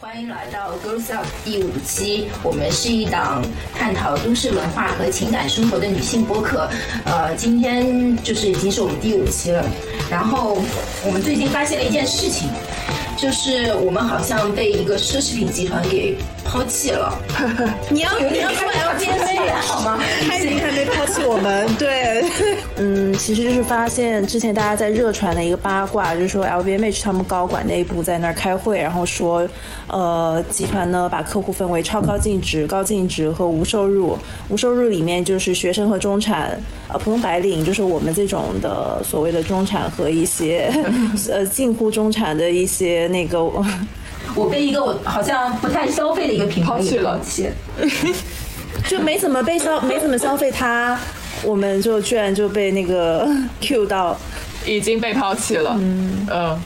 欢迎来到 Girls Up 第五期，我们是一档探讨都市文化和情感生活的女性播客。呃，今天就是已经是我们第五期了。然后我们最近发现了一件事情，就是我们好像被一个奢侈品集团给抛弃了。你要你要说 LVMH 好吗？开心还没抛弃我们，对，嗯，其实就是发现之前大家在热传的一个八卦，就是说 LVMH 他们高管内部在那儿开会，然后说，呃，集团呢把客户分为超高净值、高净值和无收入，无收入里面就是学生和中产，呃，普通白领就是我们这种的所谓的中产和一些 呃近乎中产的一些那个。我被一个我好像不太消费的一个品牌抛弃了抛弃，就没怎么被消，没怎么消费它，我们就居然就被那个 Q 到，已经被抛弃了。嗯嗯，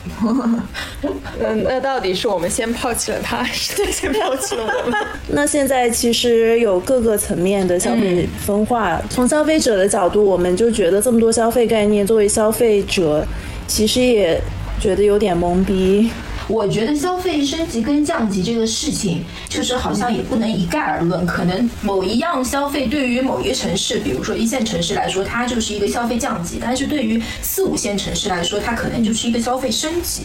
那到底是我们先抛弃了他，还是他先抛弃了我们？那现在其实有各个层面的消费分化，从消费者的角度，我们就觉得这么多消费概念，作为消费者，其实也觉得有点懵逼。我觉得消费升级跟降级这个事情，就是好像也不能一概而论。可能某一样消费对于某一个城市，比如说一线城市来说，它就是一个消费降级；但是对于四五线城市来说，它可能就是一个消费升级，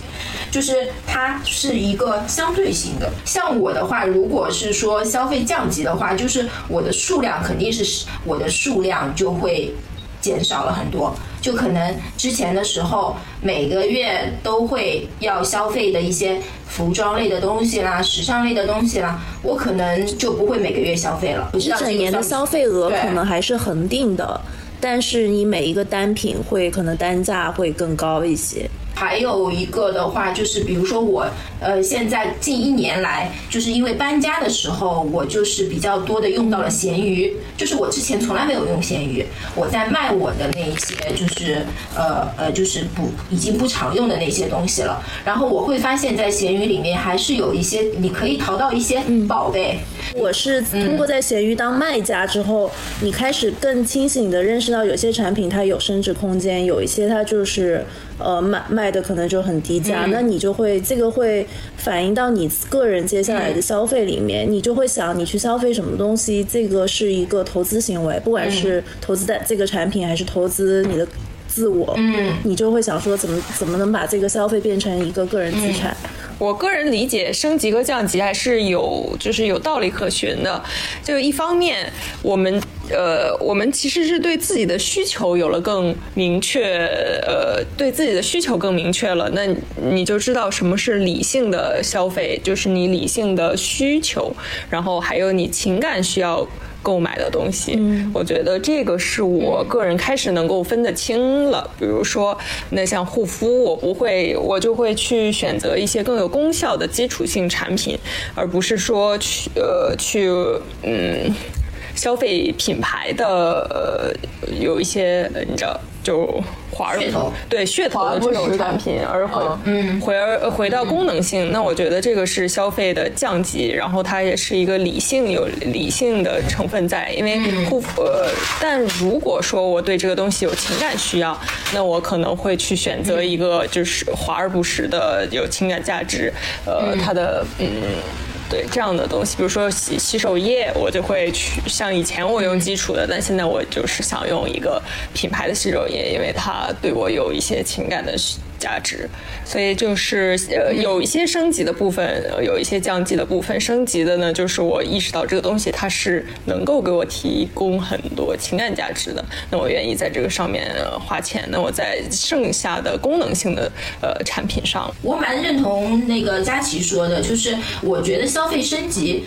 就是它是一个相对性的。像我的话，如果是说消费降级的话，就是我的数量肯定是我的数量就会减少了很多。就可能之前的时候，每个月都会要消费的一些服装类的东西啦、时尚类的东西啦，我可能就不会每个月消费了。不知一道整年的消费额可能还是恒定的，但是你每一个单品会可能单价会更高一些。还有一个的话，就是比如说我，呃，现在近一年来，就是因为搬家的时候，我就是比较多的用到了闲鱼，就是我之前从来没有用闲鱼，我在卖我的那一些，就是呃呃，就是不已经不常用的那些东西了。然后我会发现，在闲鱼里面还是有一些你可以淘到一些宝贝，我是通过在闲鱼当卖家之后，你开始更清醒的认识到有些产品它有升值空间，有一些它就是呃卖卖的可能就很低价，那你就会这个会反映到你个人接下来的消费里面，你就会想你去消费什么东西，这个是一个投资行为，不管是投资在这个产品还是投资你的。自我，嗯，你就会想说怎么怎么能把这个消费变成一个个人资产？我个人理解，升级和降级还是有就是有道理可循的。就一方面，我们呃，我们其实是对自己的需求有了更明确，呃，对自己的需求更明确了，那你就知道什么是理性的消费，就是你理性的需求，然后还有你情感需要。购买的东西，我觉得这个是我个人开始能够分得清了。比如说，那像护肤，我不会，我就会去选择一些更有功效的基础性产品，而不是说去呃去嗯消费品牌的呃有一些呃你知道就华而噱头。对噱头的这种不实的。产品，而回嗯。回而回到功能性，那我觉得这个是消费的降级，然后它也是一个理性有理性的成分在，因为护肤。呃，但如果说我对这个东西有情感需要，那我可能会去选择一个就是华而不实的有情感价值，呃，它的嗯。对这样的东西，比如说洗洗手液，我就会去像以前我用基础的，但现在我就是想用一个品牌的洗手液，因为它对我有一些情感的价值，所以就是呃有一些升级的部分，有一些降级的部分。升级的呢，就是我意识到这个东西它是能够给我提供很多情感价值的，那我愿意在这个上面花钱。那我在剩下的功能性的呃产品上，我蛮认同那个佳琪说的，就是我觉得消费升级。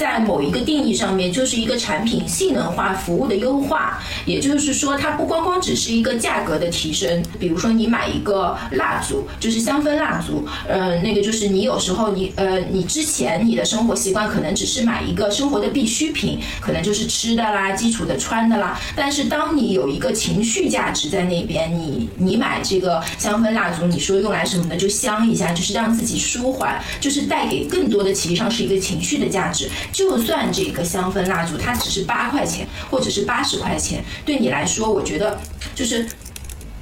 在某一个定义上面，就是一个产品性能化、服务的优化。也就是说，它不光光只是一个价格的提升。比如说，你买一个蜡烛，就是香氛蜡烛，呃，那个就是你有时候你呃，你之前你的生活习惯可能只是买一个生活的必需品，可能就是吃的啦、基础的穿的啦。但是当你有一个情绪价值在那边，你你买这个香氛蜡烛，你说用来什么呢？就香一下，就是让自己舒缓，就是带给更多的，其实上是一个情绪的价值。就算这个香氛蜡烛它只是八块钱或者是八十块钱，对你来说，我觉得就是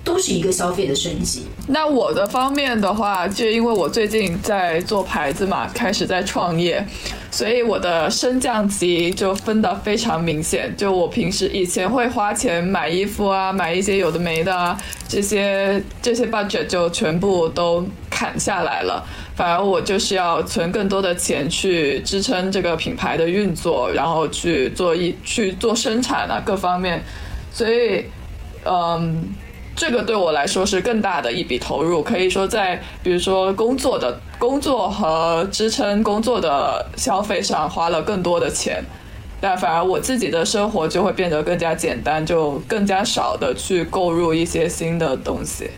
都是一个消费的升级。那我的方面的话，就因为我最近在做牌子嘛，开始在创业，所以我的升降级就分得非常明显。就我平时以前会花钱买衣服啊，买一些有的没的啊，这些这些 budget 就全部都砍下来了。反而我就是要存更多的钱去支撑这个品牌的运作，然后去做一去做生产啊各方面，所以，嗯。这个对我来说是更大的一笔投入，可以说在比如说工作的工作和支撑工作的消费上花了更多的钱，但反而我自己的生活就会变得更加简单，就更加少的去购入一些新的东西。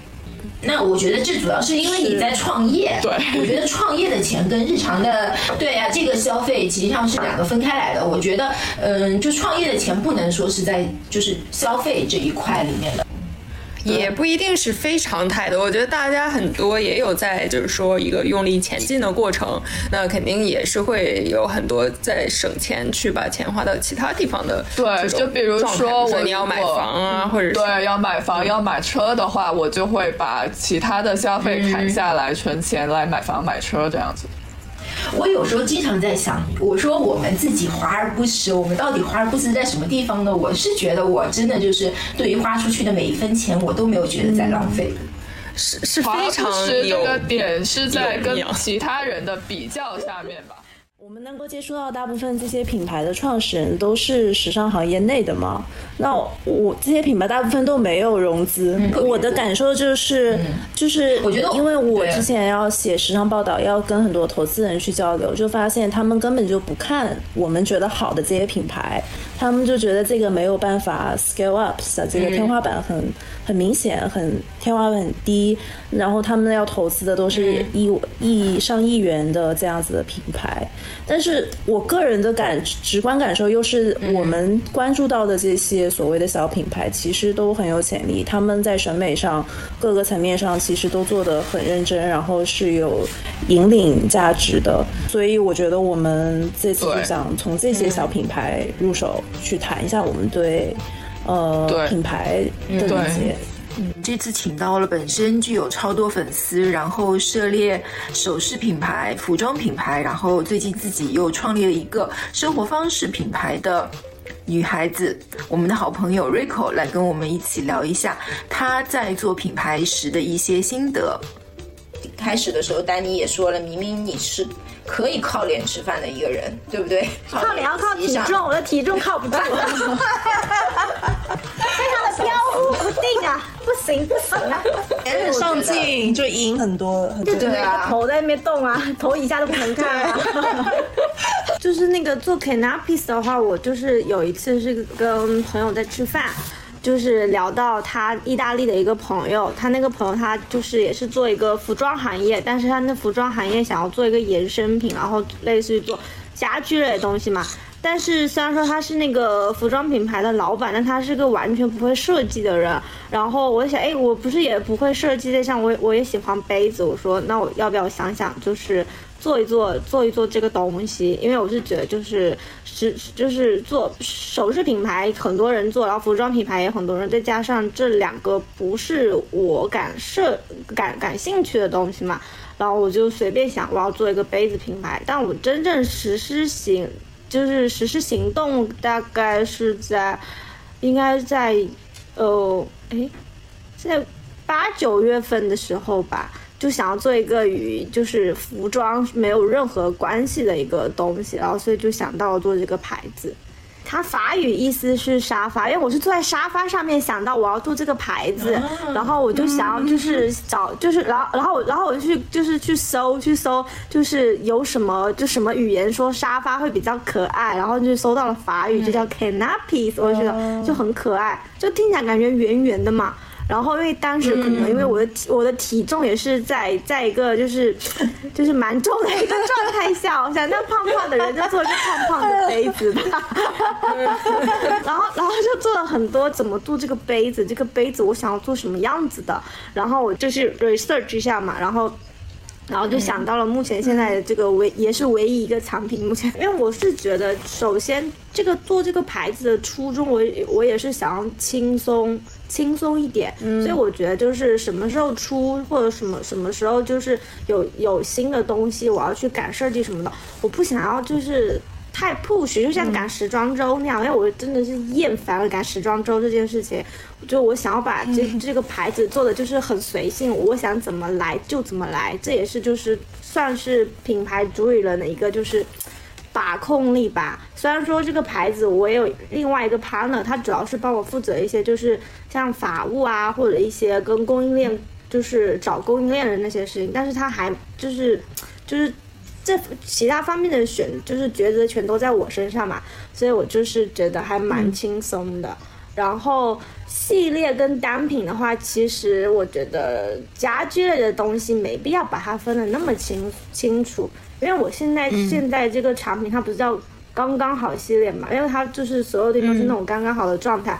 那我觉得这主要是因为你在创业，对，我觉得创业的钱跟日常的对呀这个消费实际上是两个分开来的。我觉得，嗯，就创业的钱不能说是在就是消费这一块里面的。也不一定是非常态的，我觉得大家很多也有在就是说一个用力前进的过程，那肯定也是会有很多在省钱去把钱花到其他地方的。对，就比如说我你要买房啊，或者对要买房要买车的话，我就会把其他的消费砍下来，存钱来买房买车这样子。我有时候经常在想，我说我们自己华而不实，我们到底华而不实在什么地方呢？我是觉得我真的就是对于花出去的每一分钱，我都没有觉得在浪费，是是非常有。这个点是在跟其他人的比较下面吧。我们能够接触到大部分这些品牌的创始人都是时尚行业内的嘛？那我这些品牌大部分都没有融资。我的感受就是，就是我觉得，因为我之前要写时尚报道，要跟很多投资人去交流，就发现他们根本就不看我们觉得好的这些品牌，他们就觉得这个没有办法 scale up，这个天花板很很明显，很天花板很低，然后他们要投资的都是亿亿上亿元的这样子的品牌。但是我个人的感直观感受又是，我们关注到的这些所谓的小品牌，其实都很有潜力。他们在审美上各个层面上其实都做得很认真，然后是有引领价值的。所以我觉得我们这次就想从这些小品牌入手，去谈一下我们对呃品牌的理解。嗯，这次请到了本身具有超多粉丝，然后涉猎首饰品牌、服装品牌，然后最近自己又创立了一个生活方式品牌的女孩子，我们的好朋友 Rico 来跟我们一起聊一下她在做品牌时的一些心得。开始的时候，丹尼也说了，明明你是可以靠脸吃饭的一个人，对不对？靠脸要靠体重，我的体重靠不住。非常的飘忽不定啊，不行不行啊！很上镜就赢很多，就觉得头在那边动啊，头以下都不能看啊。就是那个做 canapes 的话，我就是有一次是跟朋友在吃饭，就是聊到他意大利的一个朋友，他那个朋友他就是也是做一个服装行业，但是他那服装行业想要做一个衍生品，然后类似于做家居类的东西嘛。但是虽然说他是那个服装品牌的老板，但他是个完全不会设计的人。然后我想，哎，我不是也不会设计的，像我我也喜欢杯子。我说，那我要不要想想，就是做一做，做一做这个东西？因为我是觉得，就是是就是做首饰品牌，很多人做，然后服装品牌也很多人，再加上这两个不是我感设感感兴趣的东西嘛，然后我就随便想，我要做一个杯子品牌。但我真正实施行。就是实施行动大概是在，应该在，呃，哎，在八九月份的时候吧，就想要做一个与就是服装没有任何关系的一个东西，然后所以就想到了做这个牌子。它法语意思是沙发，因为我是坐在沙发上面想到我要做这个牌子，然后我就想要就是找就是然后然后然后我就去就是去搜去搜就是有什么就什么语言说沙发会比较可爱，然后就搜到了法语，就叫 canapes，我就觉得就很可爱，就听起来感觉圆圆的嘛。然后因为当时可能因为我的体我的体重也是在在一个就是就是蛮重的一个状态下，我想那胖胖的人就做个胖胖的杯子吧，然后然后就做了很多怎么做这个杯子，这个杯子我想要做什么样子的，然后我就是 research 一下嘛，然后然后就想到了目前现在的这个唯也是唯一一个产品，目前因为我是觉得，首先这个做这个牌子的初衷，我我也是想要轻松轻松一点，所以我觉得就是什么时候出或者什么什么时候就是有有新的东西，我要去赶设计什么的，我不想要就是。太 push，就像赶时装周那样，因为我真的是厌烦了赶时装周这件事情。就我想要把这 这个牌子做的就是很随性，我想怎么来就怎么来，这也是就是算是品牌主理人的一个就是把控力吧。虽然说这个牌子我有另外一个 partner，他主要是帮我负责一些就是像法务啊或者一些跟供应链就是找供应链的那些事情，但是他还就是就是。这其他方面的选就是抉择全都在我身上嘛，所以我就是觉得还蛮轻松的。然后系列跟单品的话，其实我觉得家居类的东西没必要把它分得那么清清楚，因为我现在、现在这个产品它不是叫刚刚好系列嘛，因为它就是所有的都是那种刚刚好的状态。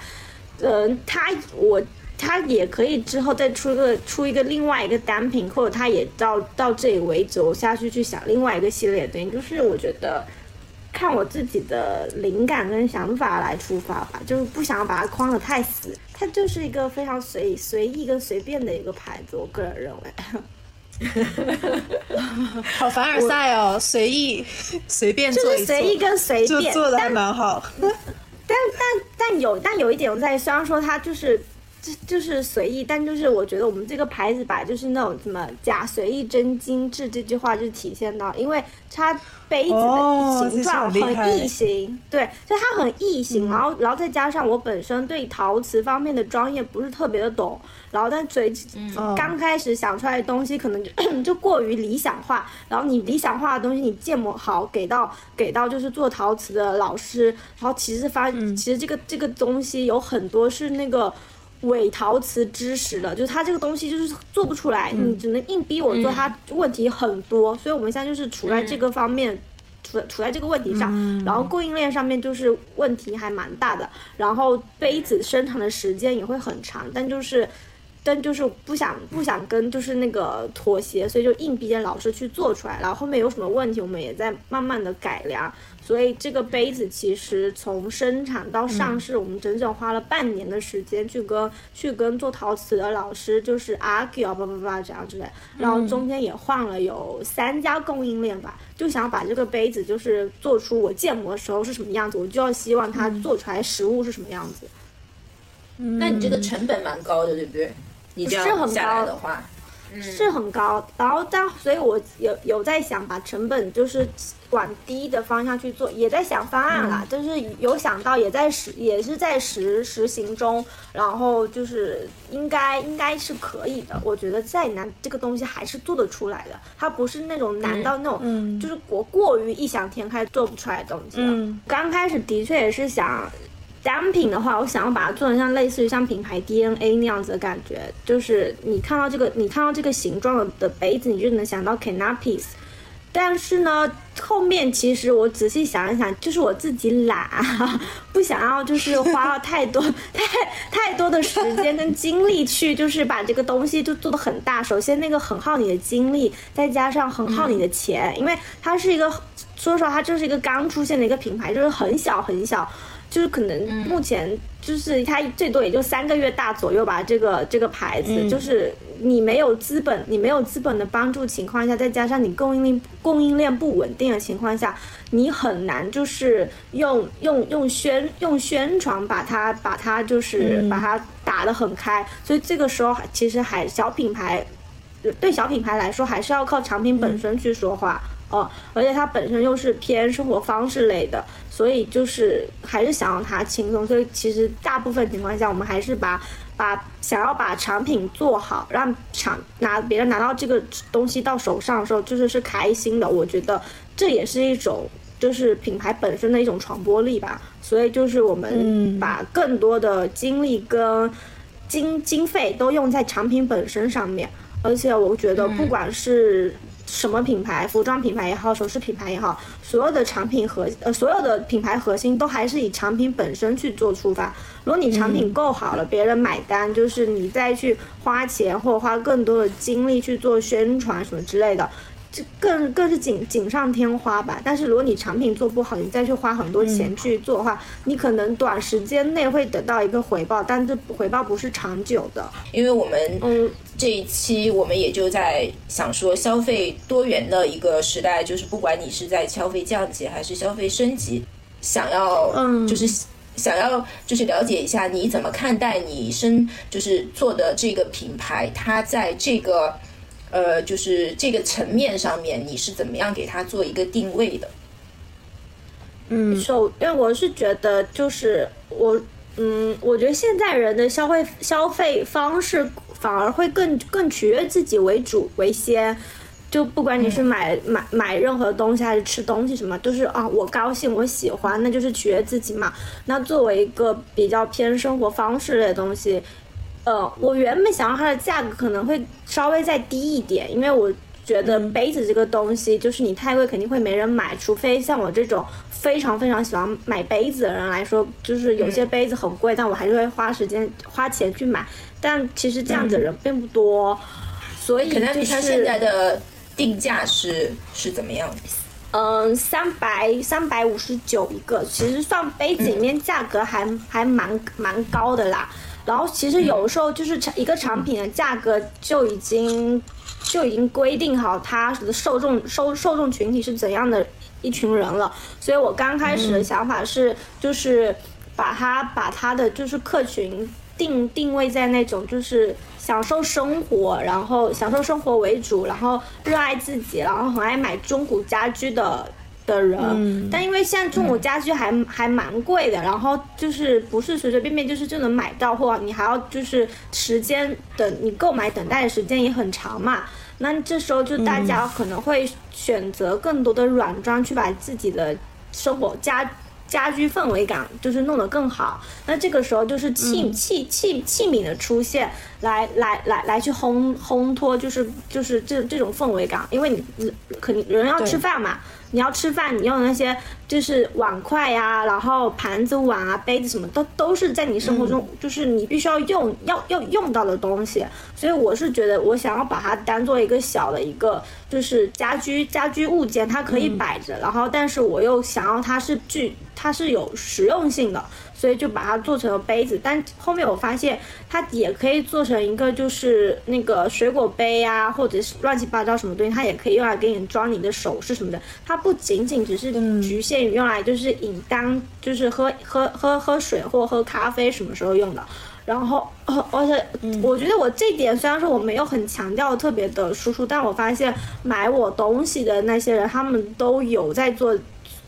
嗯、它我。它也可以之后再出一个出一个另外一个单品，或者它也到到这里为止，我下去去想另外一个系列的东西，就是我觉得看我自己的灵感跟想法来出发吧，就是不想把它框得太死，它就是一个非常随随意跟随便的一个牌子，我个人认为。好凡尔赛哦，随意随便就做一做，是随意跟随就便，做的还蛮好。但但但有但有一点我在，虽然说它就是就就是随意，但就是我觉得我们这个牌子吧，就是那种什么假随意真精致这句话就体现到，因为它杯子哦的形状很异形，对，就它很异形，然后然后再加上我本身对陶瓷方面的专业不是特别的懂，然后但随哦刚开始想出来的东西可能就 就过于理想化，然后你理想化的东西你建模好给到给到就是做陶瓷的老师，然后其实发其实这个这个东西有很多是那个。伪陶瓷知识的，就是它这个东西就是做不出来，你只能硬逼我做，它问题很多，所以我们现在就是处在这个方面，处处在这个问题上，然后供应链上面就是问题还蛮大的，然后杯子生产的时间也会很长，但就是。但就是不想不想跟就是那个妥协，所以就硬逼着老师去做出来，然后后面有什么问题，我们也在慢慢的改良。所以这个杯子其实从生产到上市，我们整整花了半年的时间去跟去跟做陶瓷的老师就是 argue 啊叭叭叭这样之类，然后中间也换了有三家供应链吧，就想把这个杯子就是做出我建模的时候是什么样子，我就要希望它做出来实物是什么样子。嗯那你这个成本蛮高的，对不对？你这是很样下来高的话，是很高，然后但所以我有有在想把成本就是往低的方向去做，也在想方案啦，就是有想到也在实也是在实实行中，然后就是应该应该是可以的，我觉得再难这个东西还是做得出来的，它不是那种难到那种、就是过过于异想天开做不出来的东西的。嗯刚开始的确也是想。单品的话，我想要把它做成像类似于像品牌 DNA 那样子的感觉，就是你看到这个，你看到这个形状的杯子，你就能想到 Canapes。但是呢，后面其实我仔细想一想，就是我自己懒，不想要就是花了太多 太太多的时间跟精力去，就是把这个东西就做的很大。首先那个很耗你的精力，再加上很耗你的钱，因为它是一个，说实话，它就是一个刚出现的一个品牌，就是很小很小。就是可能目前就是它最多也就三个月大左右吧，这个这个牌子、就是你没有资本，你没有资本的帮助情况下，再加上你供应链供应链不稳定的情况下，你很难就是用用用宣用宣传把它把它就是把它打得很开，所以这个时候其实还小品牌对小品牌来说，还是要靠产品本身去说话。哦，而且它本身又是偏生活方式类的，所以就是还是想让它轻松。所以其实大部分情况下，我们还是把把想要把产品做好，让厂拿别人拿到这个东西到手上的时候，就是是开心的。我觉得这也是一种就是品牌本身的一种传播力吧。所以就是我们把更多的精力跟经经费都用在产品本身上面。而且我觉得，不管是什么品牌，服装品牌也好，首饰品牌也好，所有的产品核呃所有的品牌核心都还是以产品本身去做出发。如果你产品够好了，别人买单，就是你再去花钱或者花更多的精力去做宣传什么之类的。这更更是锦锦上添花吧。但是如果你产品做不好，你再去花很多钱去做的话，你可能短时间内会得到一个回报，但这回报不是长久的。因为我们嗯这一期我们也就在想说，消费多元的一个时代，就是不管你是在消费降级还是消费升级，想要嗯就是想要就是了解一下你怎么看待你生就是做的这个品牌，它在这个呃就是这个层面上面，你是怎么样给它做一个定位的？嗯首，因为我是觉得，就是我，嗯，我觉得现在人的消费消费方式反而会更更取悦自己为主为先。就不管你是买、买买任何东西还是吃东西什么，都是啊，我高兴，我喜欢，那就是取悦自己嘛。那作为一个比较偏生活方式类的东西，呃，我原本想要它的价格可能会稍微再低一点，因为我觉得杯子这个东西，就是你太贵肯定会没人买，除非像我这种非常非常喜欢买杯子的人来说，就是有些杯子很贵，但我还是会花时间花钱去买。但其实这样子的人并不多，所以可能就是它现在的定价是是怎么样的？嗯，三百三百五十九一个，其实算杯子里面价格还、还蛮蛮高的啦。然后其实有时候就是产一个产品的价格就已经就已经规定好它的受众受受众群体是怎样的一群人了。所以我刚开始的想法是，就是把它把它的就是客群定定位在那种就是享受生活，然后享受生活为主，然后热爱自己，然后很爱买中古家居的的人。但因为现在中古家居还、还蛮贵的，然后就是不是随随便便就是就能买到，或者你还要就是时间等你购买等待的时间也很长嘛。那这时候就大家可能会选择更多的软装去把自己的生活家家居氛围感就是弄得更好。那这个时候就是器、器器器皿的出现，来来来来去烘烘托，就是就是这这种氛围感，因为你肯定人要吃饭嘛。你要吃饭，你用的那些就是碗筷呀、然后盘子、碗啊、杯子什么，都都是在你生活中，就是你必须要用要要用到的东西。所以我是觉得，我想要把它当做一个小的一个就是家居家居物件，它可以摆着，然后但是我又想要它是具它是有实用性的，所以就把它做成了杯子。但后面我发现它也可以做成一个就是那个水果杯啊，或者是乱七八糟什么东西，它也可以用来给你装你的首饰什么的。它不仅仅只是局限于用来就是饮当就是喝喝喝喝水或喝咖啡什么时候用的。然后，呃而且我觉得我这点虽然说我没有很强调特别的输出，但我发现买我东西的那些人，他们都有在做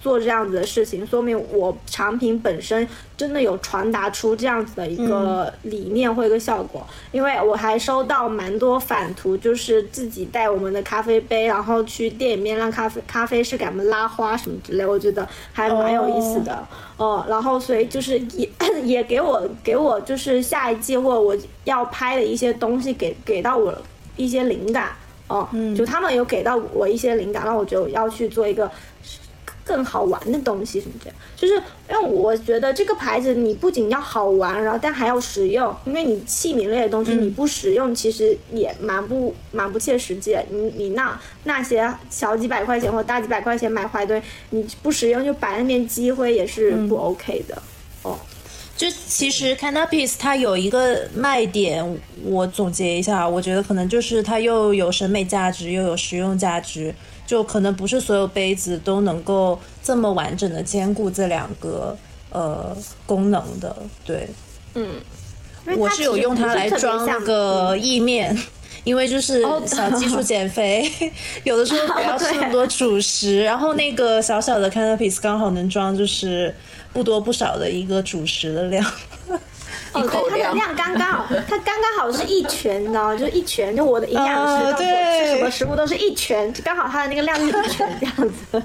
做这样子的事情，说明我产品本身真的有传达出这样子的一个理念或一个效果。因为我还收到蛮多反图，就是自己带我们的咖啡杯，然后去店里面让咖啡咖啡师给他们拉花什么之类，我觉得还蛮有意思的。哦，然后所以就是也 也给我 给我就是下一季或者我要拍的一些东西给给到我一些灵感。哦，就他们有给到我一些灵感，让我就要去做一个更好玩的东西什么这样，就是因为我觉得这个牌子你不仅要好玩，然后但还要实用，因为你器皿类的东西你不实用，其实也蛮不蛮不切实际。你你那那些小几百块钱或大几百块钱买回来的东西，你不实用就摆那边积灰也是不 OK 的。哦，就其实 Canapis 它有一个卖点，我总结一下，我觉得可能就是它又有审美价值，又有实用价值，就可能不是所有杯子都能够这么完整的兼顾这两个呃功能的。对，嗯我是有用它来装那个意面。因为就是哦想基础减肥，有的时候不要吃那么多主食，然后那个小小的 canapes 刚好能装就是不多不少的一个主食的量。哦，口对，它的量刚刚好，它刚刚好是一拳，你知道吗？就一拳，就我的营养师啊告诉我吃什么食物都是一拳，刚好它的那个量是一拳这样子。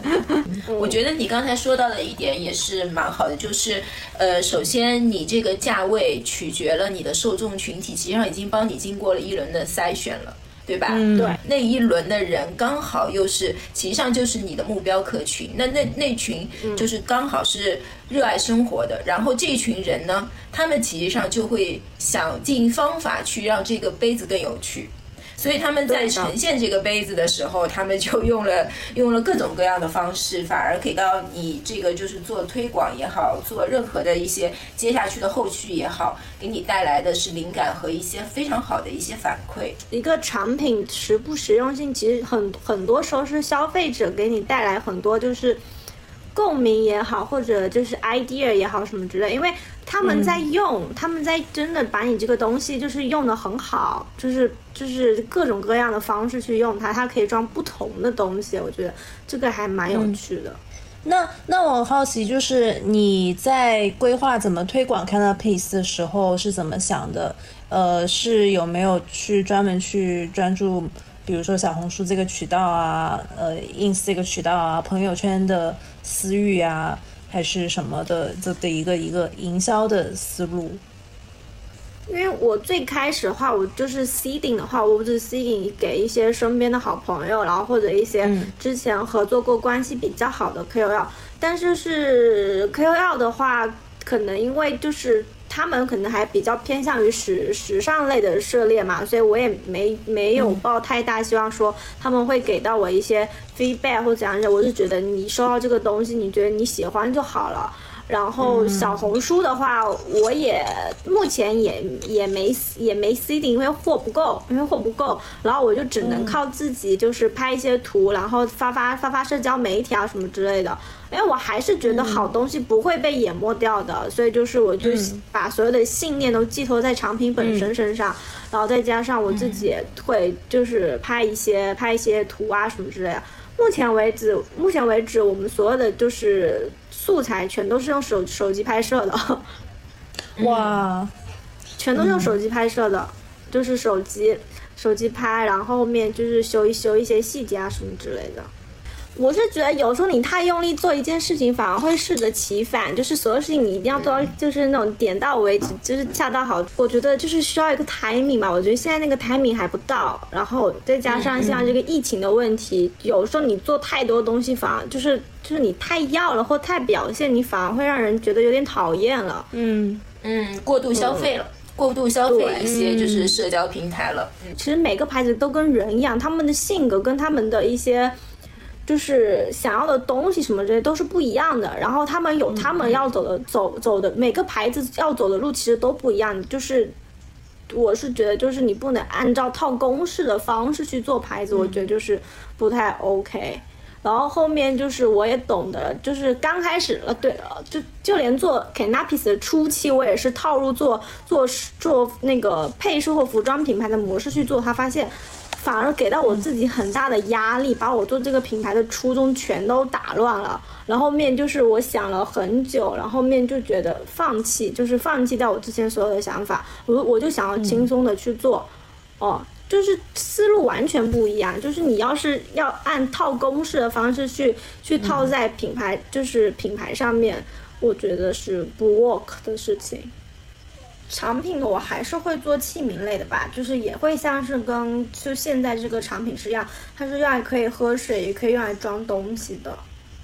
我觉得你刚才说到的一点也是蛮好的，就是呃，首先你这个价位取决了你的受众群体，实际上已经帮你经过了一轮的筛选了。对吧？对那一轮的人刚好又是，其实上就是你的目标客群。那那那群就是刚好是热爱生活的，然后这群人呢，他们其实上就会想尽方法去让这个杯子更有趣。所以他们在呈现这个杯子的时候，他们就用了 用了各种各样的方式，反而给到你这个就是做推广也好，做任何的一些接下去的后续也好，给你带来的是灵感和一些非常好的一些反馈。一个产品实不实用性，其实很很多时候是消费者给你带来很多就是共鸣也好，或者就是 idea 也好什么之类，因为他们在用，他们在真的把你这个东西就是用的很好，就是就是各种各样的方式去用它，它可以装不同的东西，我觉得这个还蛮有趣的。那那我好奇，就是你在规划怎么推广 Canapis 的时候是怎么想的？呃，是有没有去专门去专注，比如说小红书这个渠道啊，呃，ins 这个渠道啊，朋友圈的私域啊，还是什么的这的一个一个营销的思路？因为我最开始的话，我就是 seeding 的话，我只是 seeding 给一些身边的好朋友，然后或者一些之前合作过关系比较好的 KOL。但是是 KOL 的话，可能因为就是他们可能还比较偏向于时时尚类的涉猎嘛，所以我也没没有抱太大希望说他们会给到我一些 feedback 或怎样的。我就觉得你收到这个东西，你觉得你喜欢就好了。然后小红书的话，我也目前也也没也没 seeding，因为货不够，因为货不够，然后我就只能靠自己，就是拍一些图，然后发发发发社交媒体啊什么之类的。因为我还是觉得好东西不会被淹没掉的，所以就是我就把所有的信念都寄托在产品本身身上，然后再加上我自己会就是拍一些拍一些图啊什么之类的。目前为止，目前为止我们所有的就是素材全都是用手手机拍摄的，哇，全都是用手机拍摄的，就是手机手机拍，然后后面就是修一修一些细节啊什么之类的。我是觉得有时候你太用力做一件事情，反而会适得其反。就是所有事情你一定要做到，就是那种点到为止，就是恰到好处。我觉得就是需要一个 timing 嘛。我觉得现在那个 timing 还不到，然后再加上像这个疫情的问题，有时候你做太多东西，反而就是就是你太要了或太表现，你反而会让人觉得有点讨厌了。嗯，嗯，过度消费了，过度消费一些就是社交平台了。嗯其实每个牌子都跟人一样，他们的性格跟他们的一些就是想要的东西什么这些都是不一样的。然后他们有他们要走的走走的每个牌子要走的路其实都不一样。就是我是觉得就是你不能按照套公式的方式去做牌子，我觉得就是不太 OK。然后后面就是我也懂得，就是刚开始呃，对了，就就连做 Canapis 的初期，我也是套入做做做那个配饰或服装品牌的模式去做，他发现反而给到我自己很大的压力，把我做这个品牌的初衷全都打乱了。然后面就是我想了很久，然后面就觉得放弃，就是放弃掉我之前所有的想法，我我就想要轻松的去做，哦。就是思路完全不一样，就是你要是要按套公式的方式去去套在品牌，就是品牌上面，我觉得是不 work 的事情。产品我还是会做器皿类的吧，就是也会像是跟就现在这个产品是一样，它是用来可以喝水，也可以用来装东西的。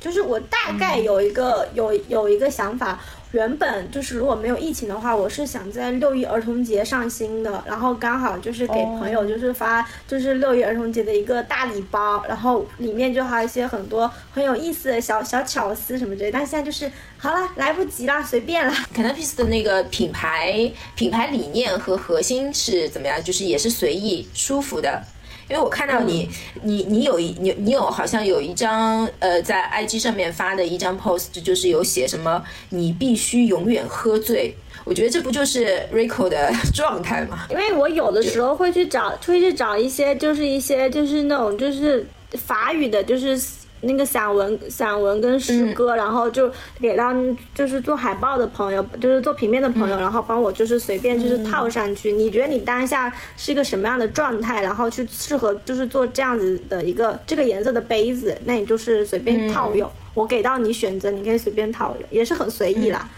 就是我大概有一个、有有一个想法，原本就是如果没有疫情的话，我是想在六一儿童节上新的，然后刚好就是给朋友就是发就是六一儿童节的一个大礼包，然后里面就还有一些很多很有意思的小小巧思什么之类。但现在就是好了，来不及了，随便了。Canapis 的那个品牌品牌理念和核心是怎么样？就是也是随意舒服的。因为我看到你，你你有一你你有好像有一张呃在 IG 上面发的一张 post，就是有写什么你必须永远喝醉。我觉得这不就是 Rico 的 状态吗？因为我有的时候会去找，会去找一些，就是一些就是那种就是法语的，就是那个散文、散文跟诗歌，然后就给到就是做海报的朋友，就是做平面的朋友，然后帮我就是随便就是套上去。你觉得你当下是一个什么样的状态，然后去适合就是做这样子的一个这个颜色的杯子，那你就是随便套用。我给到你选择，你可以随便套用，也是很随意啦。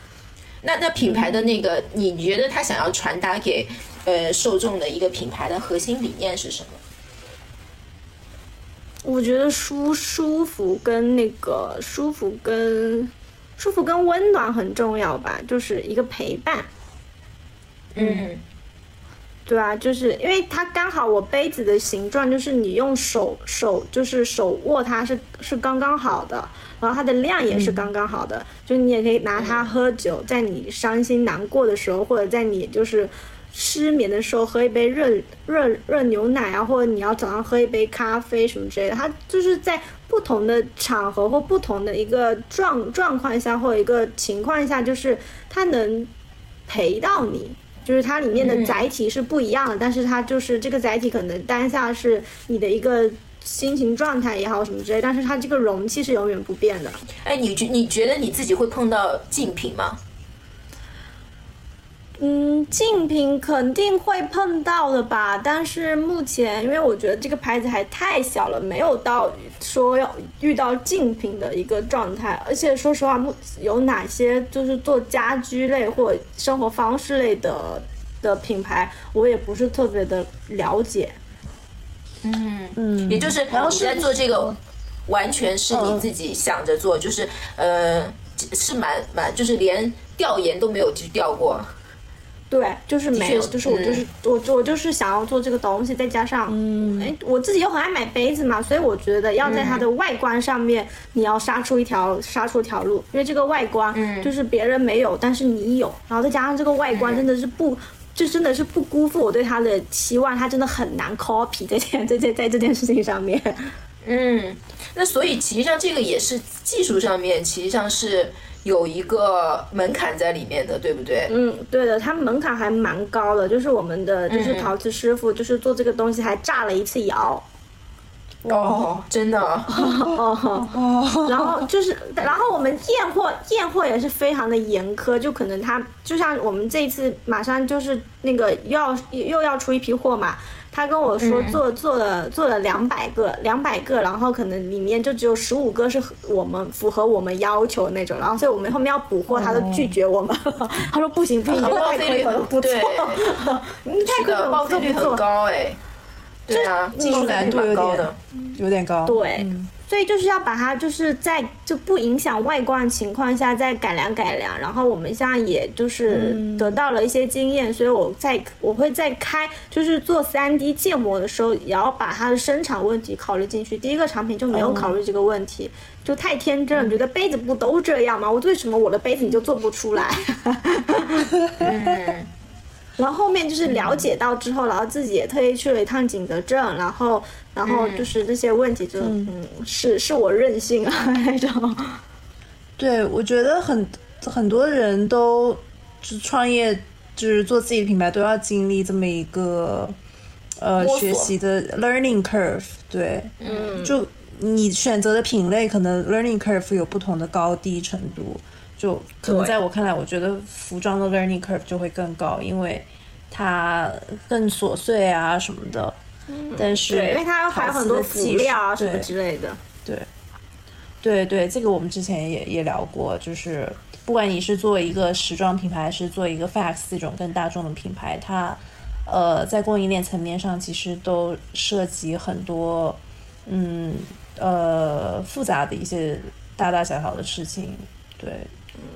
那那品牌的那个，你觉得他想要传达给呃受众的一个品牌的核心理念是什么？我觉得舒舒服跟那个舒服跟舒服跟温暖很重要吧，就是一个陪伴。嗯，对啊，就是因为它刚好我杯子的形状，就是你用手手就是手握它是是刚刚好的，然后它的量也是刚刚好的，就你也可以拿它喝酒，在你伤心难过的时候，或者在你就是失眠的时候，喝一杯热热热牛奶啊，或者你要早上喝一杯咖啡什么之类的，它就是在不同的场合或不同的一个状状况下或一个情况下，就是它能陪到你。就是它里面的载体是不一样的，但是它就是这个载体可能当下是你的一个心情状态也好什么之类，但是它这个容器是永远不变的。哎，你觉你觉得你自己会碰到竞品吗？嗯，竞品肯定会碰到的吧，但是目前因为我觉得这个牌子还太小了，没有到说要遇到竞品的一个状态。而且说实话，目有哪些就是做家居类或生活方式类的的品牌，我也不是特别的了解。嗯嗯，也就是然后你在做这个，完全是你自己想着做，就是呃，是蛮蛮，就是连调研都没有去调过。对，就是没有，就是我就是我我就是想要做这个东西，再加上，嗯。哎，我自己又很爱买杯子嘛，所以我觉得要在它的外观上面，你要杀出一条杀出条路，因为这个外观就是别人没有，但是你有，然后再加上这个外观真的是不，就真的是不辜负我对它的期望，它真的很难 copy 在这件在在这件事情上面。嗯，那所以其实上这个也是技术上面，其实上是。有一个门槛在里面的，对不对？嗯，对的，它门槛还蛮高的。就是我们的就是陶瓷师傅，就是做这个东西还炸了一次窑。哦，真的。哦。然后就是，然后我们验货验货也是非常的严苛，就可能他就像我们这一次马上就是那个又要又要出一批货嘛。他跟我说做做了做了两百个两百个，然后可能里面就只有十五个是我们符合我们要求那种，然后所以我们后面要补货，他都拒绝我们，他说不行不行，报废率很不错，太可报废率很高。哎，对啊，技术难度蛮高的，有点高，对。所以就是要把它，就是在就不影响外观的情况下再改良改良。然后我们现在也就是得到了一些经验，所以我在我会在开就是做三 D 建模的时候，也要把它的生产问题考虑进去。第一个产品就没有考虑这个问题，就太天真了，觉得杯子不都这样吗？我为什么我的杯子你就做不出来？然后后面就是了解到之后，然后自己也特意去了一趟景德镇，然后，然后就是这些问题就，嗯，是是我任性啊那种。对，我觉得很很多人都就创业，就是做自己的品牌，都要经历这么一个呃学习的 learning curve。对，嗯，就你选择的品类，可能 learning curve 有不同的高低程度。就可能在我看来，我觉得服装的 learning curve 就会更高，因为它更琐碎啊什么的。但是，因为它还有很多辅料啊什么之类的。对，对对，这个我们之前也也聊过，就是不管你是做一个时装品牌，还是做一个 fax 这种更大众的品牌，它呃在供应链层面上其实都涉及很多嗯呃复杂的一些大大小小的事情，对。嗯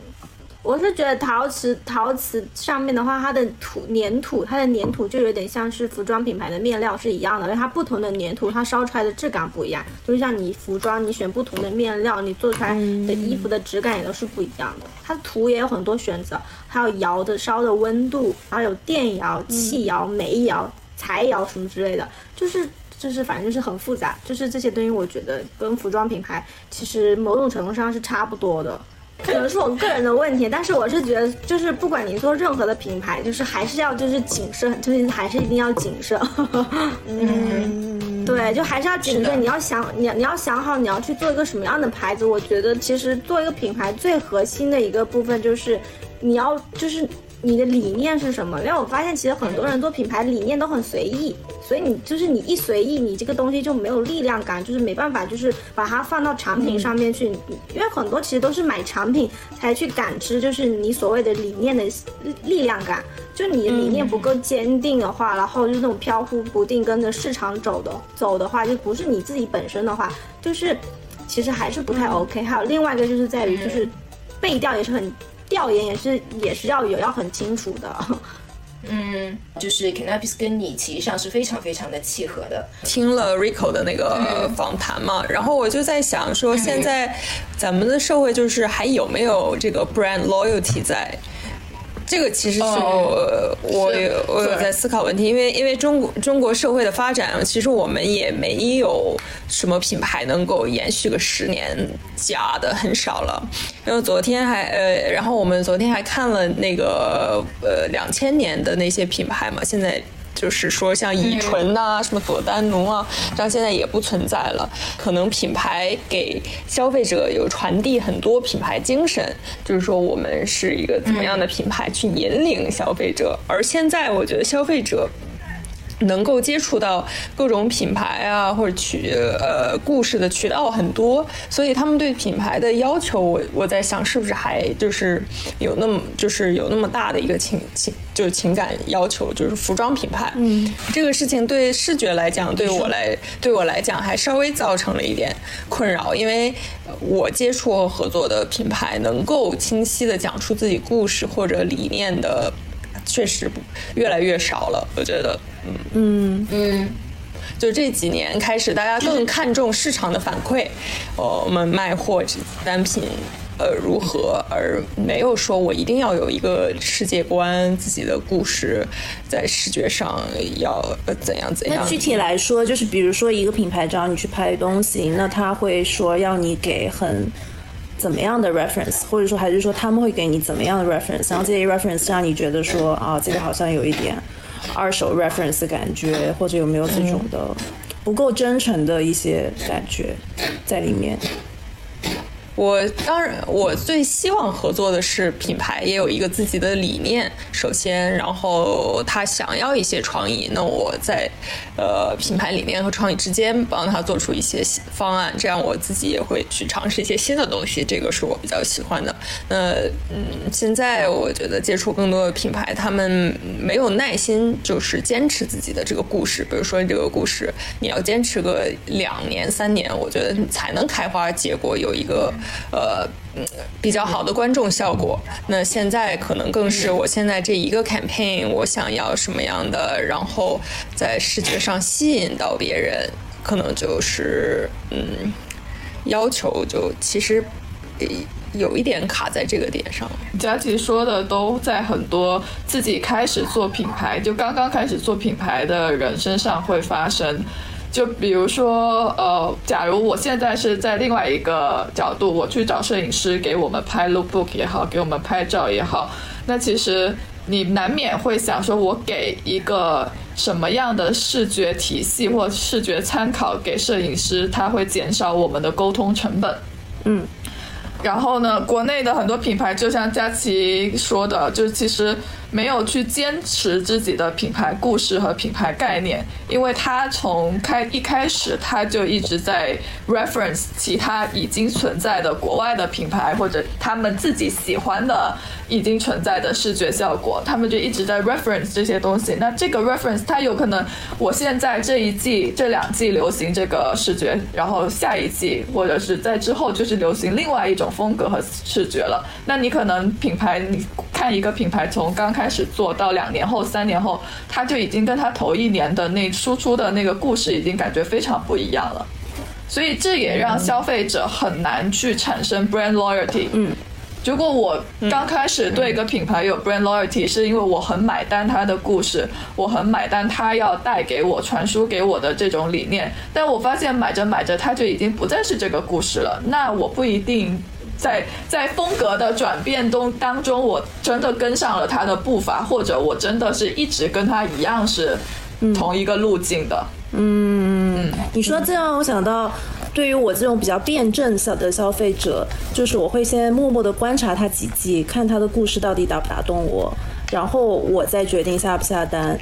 我是觉得陶瓷陶瓷上面的话，它的土粘土，它的粘土就有点像是服装品牌的面料是一样的，因为它不同的粘土，它烧出来的质感不一样。就是像你服装，你选不同的面料，你做出来的衣服的质感也都是不一样的。它的土也有很多选择，还有窑的烧的温度，还有电窑、气窑、煤窑、柴窑什么之类的，就是就是反正就是很复杂。就是这些东西，我觉得跟服装品牌其实某种程度上是差不多的。可能是我个人的问题，但是我是觉得，就是不管你做任何的品牌，就是还是要就是谨慎，就是还是一定要谨慎。嗯，对，就还是要谨慎。你要想，你你要想好你要去做一个什么样的牌子。我觉得其实做一个品牌最核心的一个部分就是，你要就是你的理念是什么？因为我发现其实很多人做品牌理念都很随意，所以你就是你一随意，你这个东西就没有力量感，就是没办法就是把它放到产品上面去。因为很多其实都是买产品才去感知，就是你所谓的理念的力量感。就你的理念不够坚定的话，然后就是那种飘忽不定，跟着市场走的走的话，就不是你自己本身的话，就是其实还是不太 OK。还有另外一个就是在于就是背调也是很。调研也是也是要有要很清楚的，嗯，就是 Canapis 跟你其实上是非常非常的契合的。听了 Rico 的那个访谈嘛，然后我就在想说，现在咱们的社会就是还有没有这个 brand loyalty 在？这个其实是我我我有在思考问题，因为因为中国中国社会的发展，其实我们也没有什么品牌能够延续个十年，假的很少了。因为昨天还呃，然后我们昨天还看了那个呃两千年的那些品牌嘛，现在。就是说，像乙醇呐，什么佐丹奴啊，这样现在也不存在了。可能品牌给消费者有传递很多品牌精神，就是说我们是一个怎么样的品牌去引领消费者。而现在，我觉得消费者。能够接触到各种品牌啊，或者渠呃故事的渠道很多，所以他们对品牌的要求，我我在想是不是还就是有那么就是有那么大的一个情情就是情感要求，就是服装品牌，嗯，这个事情对视觉来讲，对我来对我来讲还稍微造成了一点困扰，因为我接触合作的品牌能够清晰的讲出自己故事或者理念的。确实不越来越少了，我觉得，嗯嗯嗯，就这几年开始，大家更看重市场的反馈，呃，我们卖货单品呃如何，而没有说我一定要有一个世界观、自己的故事，在视觉上要怎样怎样。那具体来说，就是比如说一个品牌找你去拍东西，那他会说要你给很。怎么样的 reference，或者说还是说他们会给你怎么样的 reference，然后这些 reference 让你觉得说啊，这个好像有一点二手 reference 的感觉，或者有没有这种的不够真诚的一些感觉在里面。我当然，我最希望合作的是品牌也有一个自己的理念，首先，然后他想要一些创意，那我在呃品牌理念和创意之间帮他做出一些方案，这样我自己也会去尝试一些新的东西，这个是我比较喜欢的。那嗯，现在我觉得接触更多的品牌，他们没有耐心，就是坚持自己的这个故事，比如说这个故事，你要坚持个两年三年，我觉得才能开花结果，有一个。呃，比较好的观众效果。那现在可能更是我现在这一个 campaign，我想要什么样的，然后在视觉上吸引到别人，可能就是嗯，要求就其实有一点卡在这个点上。佳琪说的都在很多自己开始做品牌，就刚刚开始做品牌的人身上会发生。就比如说，呃，假如我现在是在另外一个角度，我去找摄影师给我们拍 lookbook 也好，给我们拍照也好，那其实你难免会想说，我给一个什么样的视觉体系或视觉参考给摄影师，他会减少我们的沟通成本。嗯。然后呢，国内的很多品牌，就像佳琪说的，就其实。没有去坚持自己的品牌故事和品牌概念，因为他从开一开始他就一直在 reference 其他已经存在的国外的品牌或者他们自己喜欢的已经存在的视觉效果，他们就一直在 reference 这些东西。那这个 reference 它有可能我现在这一季这两季流行这个视觉，然后下一季或者是在之后就是流行另外一种风格和视觉了。那你可能品牌你看一个品牌从刚始做到两年后、三年后，他就已经跟他头一年的那输出的那个故事已经感觉非常不一样了，所以这也让消费者很难去产生 brand loyalty。嗯，如果我刚开始对一个品牌有 brand loyalty，是因为我很买单他的故事，我很买单他要带给我、传输给我的这种理念，但我发现买着买着，他就已经不再是这个故事了，那我不一定。在在风格的转变中当中，我真的跟上了他的步伐，或者我真的是一直跟他一样是同一个路径的。嗯，你说这让我想到，对于我这种比较辩证小的消费者，就是我会先默默的观察他几季，看他的故事到底打不打动我。然后我再决定下不下单。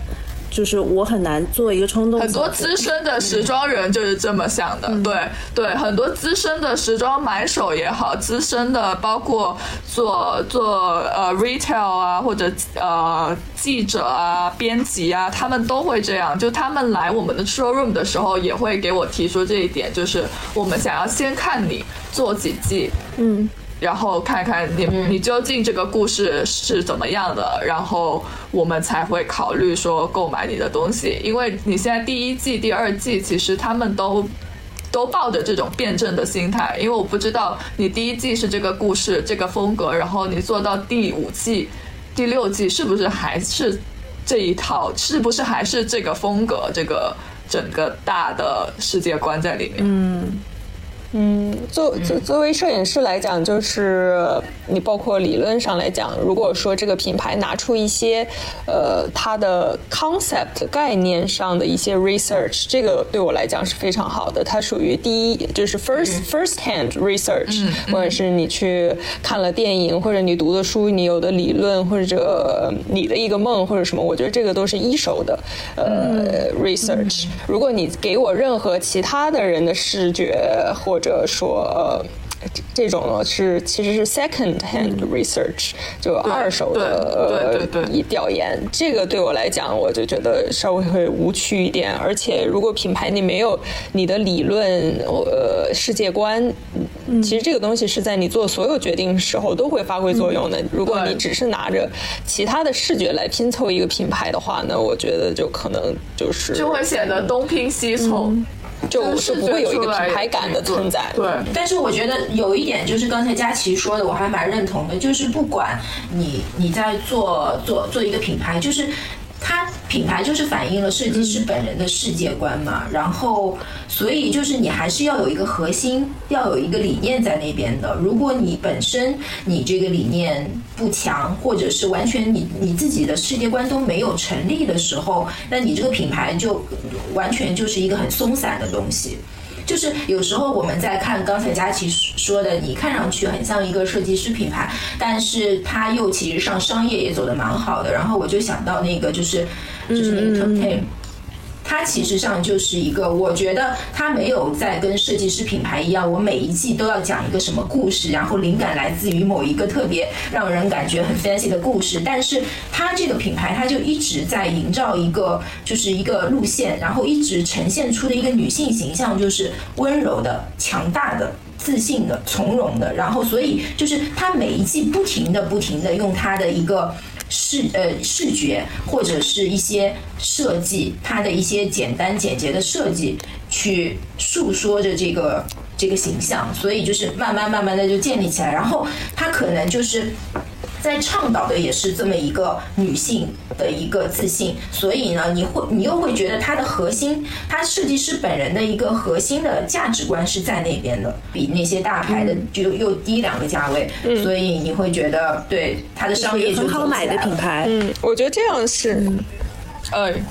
就是我很难做一个冲动。很多资深的时装人就是这么想的，对对，很多资深的时装买手也好，资深的包括做做呃 retail 啊，或者呃记者啊、编辑啊，他们都会这样。就他们来我们的 showroom 的时候，也会给我提出这一点，就是我们想要先看你做几季，嗯。然后看看你你究竟这个故事是怎么样的，然后我们才会考虑说购买你的东西。因为你现在第一季、第二季，其实他们都都抱着这种辩证的心态。因为我不知道你第一季是这个故事、这个风格，然后你做到第五季、第六季是不是还是这一套？是不是还是这个风格？这个整个大的世界观在里面？嗯。嗯，作作作为摄影师来讲，就是你包括理论上来讲，如果说这个品牌拿出一些，呃，它的 concept 概念上的一些 research，这个对我来讲是非常好的。它属于第一，就是 first first hand research，或者是你去看了电影，或者你读的书，你有的理论，或者你的一个梦，或者什么，我觉得这个都是一手的，呃，research。如果你给我任何其他的人的视觉或或者说呃，这种呢是其实是 second hand research，就二手的呃调研。这个对我来讲，我就觉得稍微会无趣一点。而且，如果品牌你没有你的理论呃世界观，其实这个东西是在你做所有决定时候都会发挥作用的。如果你只是拿着其他的视觉来拼凑一个品牌的话，那我觉得就可能就是就会显得东拼西凑。就是不会有一个品牌感的存在。对，但是我觉得有一点就是刚才佳琪说的，我还蛮认同的，就是不管你你在做做做一个品牌，就是。它品牌就是反映了设计师本人的世界观嘛，然后所以就是你还是要有一个核心，要有一个理念在那边的。如果你本身你这个理念不强，或者是完全你你自己的世界观都没有成立的时候，那你这个品牌就完全就是一个很松散的东西。就是有时候我们在看刚才佳琪说的，你看上去很像一个设计师品牌，但是它又其实上商业也走的蛮好的。然后我就想到那个就是就是那个 Top Ten。它其实上就是一个，我觉得它没有在跟设计师品牌一样，我每一季都要讲一个什么故事，然后灵感来自于某一个特别让人感觉很 fancy 的故事。但是它这个品牌，它就一直在营造一个，就是一个路线，然后一直呈现出的一个女性形象，就是温柔的、强大的、自信的、从容的。然后，所以就是它每一季不停的、不停的用它的一个。视呃视觉或者是一些设计，它的一些简单简洁的设计，去诉说着这个这个形象，所以就是慢慢慢慢的就建立起来，然后它可能就是。在倡导的也是这么一个女性的一个自信，所以呢，你会你又会觉得它的核心，它设计师本人的一个核心的价值观是在那边的，比那些大牌的就又低两个价位，所以你会觉得对它的商业就很好买的品牌。嗯，我觉得这样是，哎。嗯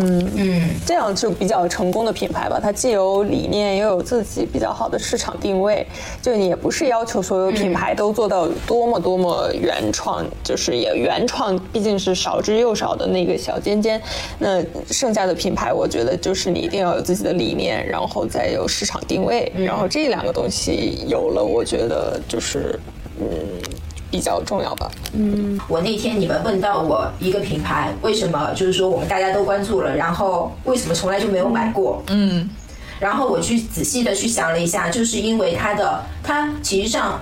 嗯嗯，这样就比较成功的品牌吧。它既有理念，又有自己比较好的市场定位。就也不是要求所有品牌都做到多么多么原创，就是也原创毕竟是少之又少的那个小尖尖。那剩下的品牌，我觉得就是你一定要有自己的理念，然后再有市场定位，然后这两个东西有了，我觉得就是嗯。比较重要吧。嗯，我那天你们问到我一个品牌，为什么就是说我们大家都关注了，然后为什么从来就没有买过？嗯，然后我去仔细的去想了一下，就是因为它的它其实上，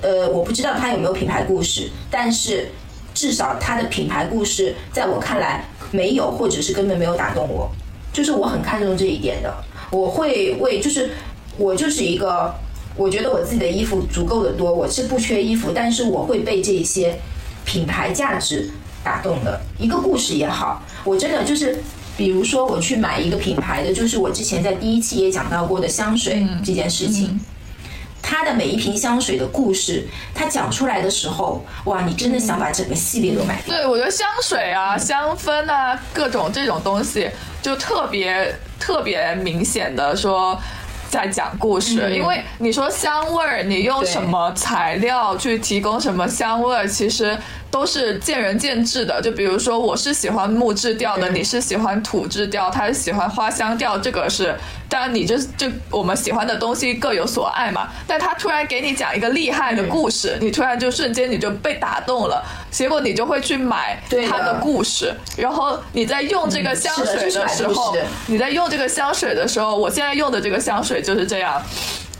呃，我不知道它有没有品牌故事，但是至少它的品牌故事在我看来没有，或者是根本没有打动我，就是我很看重这一点的，我会为就是我就是一个。我觉得我自己的衣服足够的多，我是不缺衣服，但是我会被这些品牌价值打动的。一个故事也好，我真的就是，比如说我去买一个品牌的，就是我之前在第一期也讲到过的香水这件事情，它的每一瓶香水的故事，它讲出来的时候，哇，你真的想把整个系列都买。对，我觉得香水啊、香氛啊，各种这种东西，就特别特别明显的说。在讲故事，因为你说香味儿，你用什么材料去提供什么香味儿，其实都是见仁见智的。就比如说，我是喜欢木质调的，你是喜欢土质调，他是喜欢花香调，这个是当然，你就就我们喜欢的东西各有所爱嘛。但他突然给你讲一个厉害的故事，你突然就瞬间你就被打动了，结果你就会去买他的故事，然后你在用这个香水的时候，你在用这个香水的时候，我现在用的这个香水就是这样，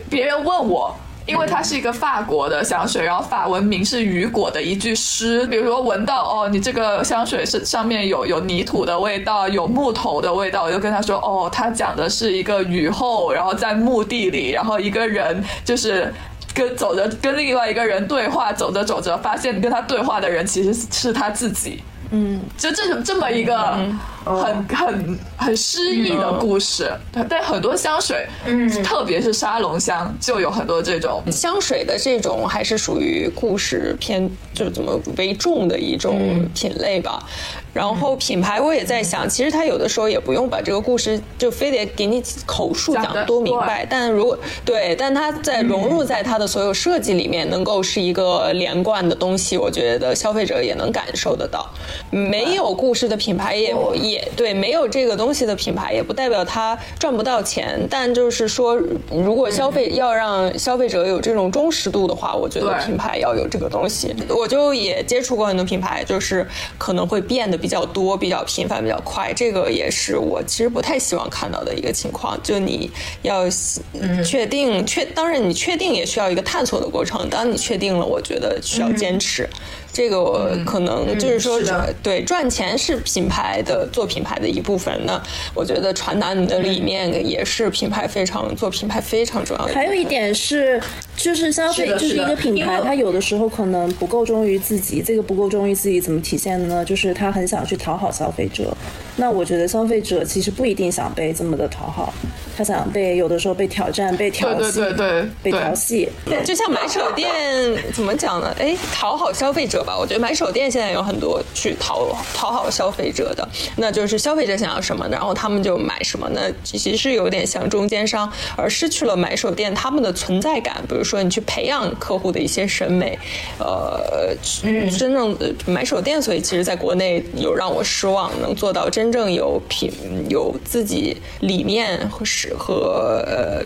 别人问我。因为它是一个法国的香水，然后法文名是雨果的一句诗。比如说闻到哦，你这个香水是上面有有泥土的味道，有木头的味道，我就跟他说哦，他讲的是一个雨后，然后在墓地里，然后一个人就是跟走着跟另外一个人对话，走着走着发现跟他对话的人其实是他自己。嗯，就这种这么一个很很很诗意的故事，但很多香水，嗯，特别是沙龙香，就有很多这种香水的这种，还是属于故事偏就怎么为重的一种品类吧。然后品牌我也在想，其实他有的时候也不用把这个故事就非得给你口述讲多明白，但如果对，但他在融入在他的所有设计里面，能够是一个连贯的东西，我觉得消费者也能感受得到。没有故事的品牌也也对，没有这个东西的品牌也不代表它赚不到钱。但就是说，如果消费要让消费者有这种忠实度的话，我觉得品牌要有这个东西。我就也接触过很多品牌，就是可能会变得比较多、比较频繁、比较快。这个也是我其实不太希望看到的一个情况。就你要确定确，当然你确定也需要一个探索的过程。当你确定了，我觉得需要坚持。这个我可能就是说，对赚钱是品牌的做品牌的一部分。那我觉得传达你的理念也是品牌非常做品牌非常重要的。还有一点是，就是消费就是一个品牌，它有的时候可能不够忠于自己。这个不够忠于自己怎么体现的呢？就是他很想去讨好消费者。那我觉得消费者其实不一定想被这么的讨好，他想被有的时候被挑战、被调戏、对对对被调戏。就像买手店怎么讲呢？哎，讨好消费者吧。我觉得买手店现在有很多去讨讨好消费者的，那就是消费者想要什么，然后他们就买什么。那其实是有点像中间商，而失去了买手店他们的存在感。比如说你去培养客户的一些审美，呃，真正的买手店，所以其实在国内有让我失望，能做到。真正有品、有自己理念和是和呃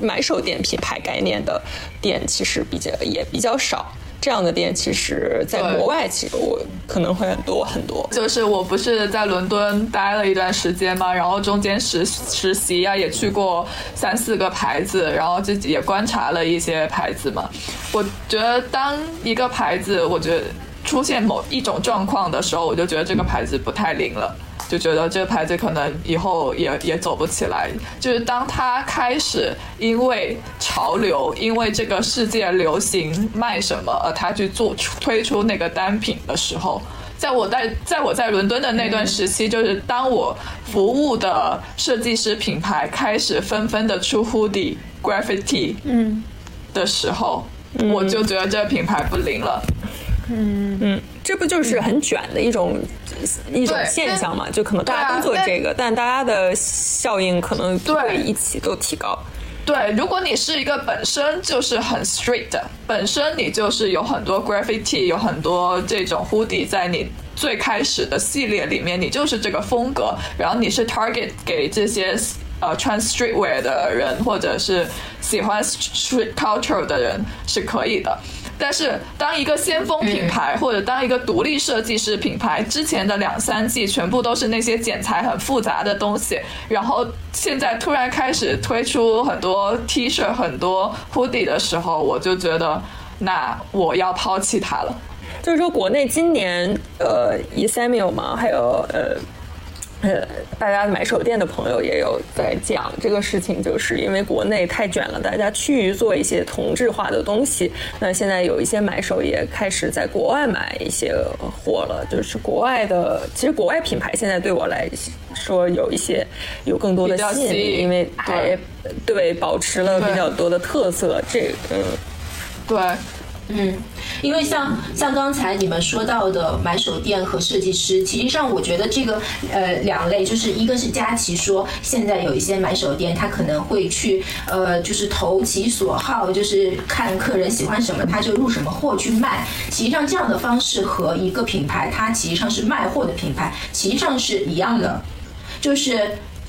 买手店品牌概念的店，其实比较也比较少。这样的店，其实在国外，其实我可能会很多很多。就是我不是在伦敦待了一段时间嘛，然后中间实实习呀，也去过三四个牌子，然后自己也观察了一些牌子嘛。我觉得当一个牌子，我觉得出现某一种状况的时候，我就觉得这个牌子不太灵了。就觉得这个牌子可能以后也也走不起来。就是当他开始因为潮流，因为这个世界流行卖什么，而他去做出推出那个单品的时候，在我在在我在伦敦的那段时期，就是当我服务的设计师品牌开始纷纷的出 hoodie、graffiti，嗯，的时候，我就觉得这个品牌不灵了。嗯嗯，这不就是很卷的一种一种现象嘛？就可能大家都做这个，但大家的效应可能对一起都提高。对，如果你是一个本身就是很 street 的，本身你就是有很多 graffiti，有很多这种 hoodie 在你最开始的系列里面，你就是这个风格，然后你是 target 给这些呃穿 streetwear 的人，或者是喜欢 street culture 的人是可以的。但是，当一个先锋品牌或者当一个独立设计师品牌之前的两三季全部都是那些剪裁很复杂的东西，然后现在突然开始推出很多 T 恤、很多 hoodie 的时候，我就觉得，那我要抛弃它了。就是说，国内今年呃 e s a m u e l 嘛，还有呃。呃，大家买手店的朋友也有在讲这个事情，就是因为国内太卷了，大家趋于做一些同质化的东西。那现在有一些买手也开始在国外买一些货了，就是国外的。其实国外品牌现在对我来说有一些有更多的吸引力，因为还对保持了比较多的特色。这嗯，对。嗯，因为像像刚才你们说到的买手店和设计师，其实上我觉得这个呃两类，就是一个是佳琪说现在有一些买手店，他可能会去呃就是投其所好，就是看客人喜欢什么他就入什么货去卖。实际上这样的方式和一个品牌它实际上是卖货的品牌，实际上是一样的，就是。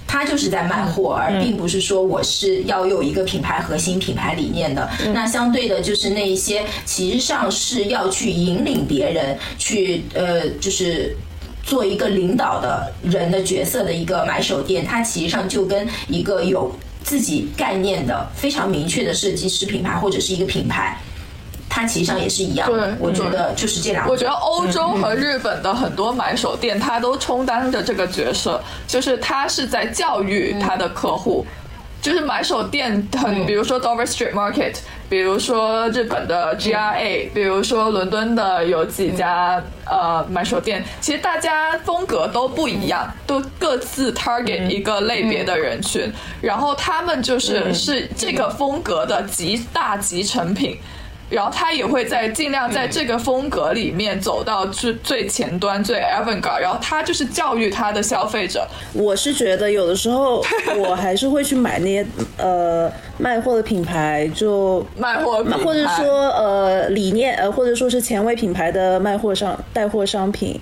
他就是在卖货，而并不是说我是要有一个品牌核心品牌理念的。那相对的，就是那一些其实上是要去引领别人去呃，就是做一个领导的人的角色的一个买手店，它其实上就跟一个有自己概念的非常明确的设计师品牌或者是一个品牌。它其实上也是一样，对，我觉得就是这两。我觉得欧洲和日本的很多买手店，它都充当着这个角色，就是它是在教育它的客户。就是买手店很，比如说 Dover Street Market，比如说日本的 GRA，比如说伦敦的有几家呃买手店，其实大家风格都不一样，都各自 target 一个类别的人群，然后他们就是是这个风格的极大集成品。然后他也会在尽量在这个风格里面走到最最前端、最 avant-garde。然后他就是教育他的消费者。我是觉得有的时候 我还是会去买那些呃卖货的品牌，就卖货，或者说呃理念呃或者说是前卫品牌的卖货商带货商品。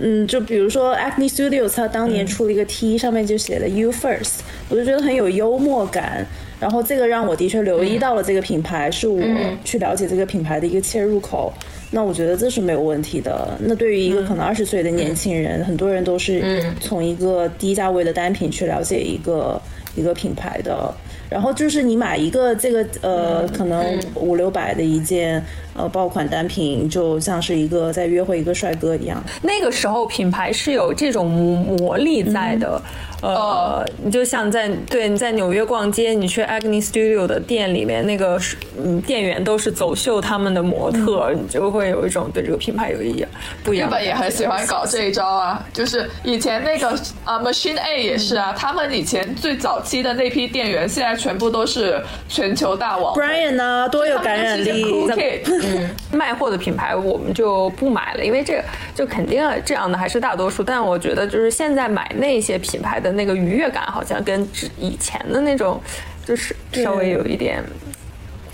嗯，就比如说 Acne Studios，他当年出了一个 T，上面就写了 You First，我就觉得很有幽默感。然后这个让我的确留意到了这个品牌，是我去了解这个品牌的一个切入口。那我觉得这是没有问题的。那对于一个可能二十岁的年轻人，很多人都是从一个低价位的单品去了解一个一个品牌的。然后就是你买一个这个呃，可能五六百的一件呃爆款单品，就像是一个在约会一个帅哥一样。那个时候品牌是有这种魔力在的。呃，你就像在对你在纽约逛街，你去 Agnes Studio 的店里面，那个嗯店员都是走秀他们的模特，你就会有一种对这个品牌有一不一样。日本也很喜欢搞这一招啊，就是以前那个啊 Machine A 也是啊，他们以前最早期的那批店员，现在全部都是全球大网。Brian 呢，多有感染力。嗯，卖货的品牌我们就不买了，因为这个就肯定这样的还是大多数。但我觉得就是现在买那些品牌的。那个愉悦感好像跟以前的那种，就是稍微有一点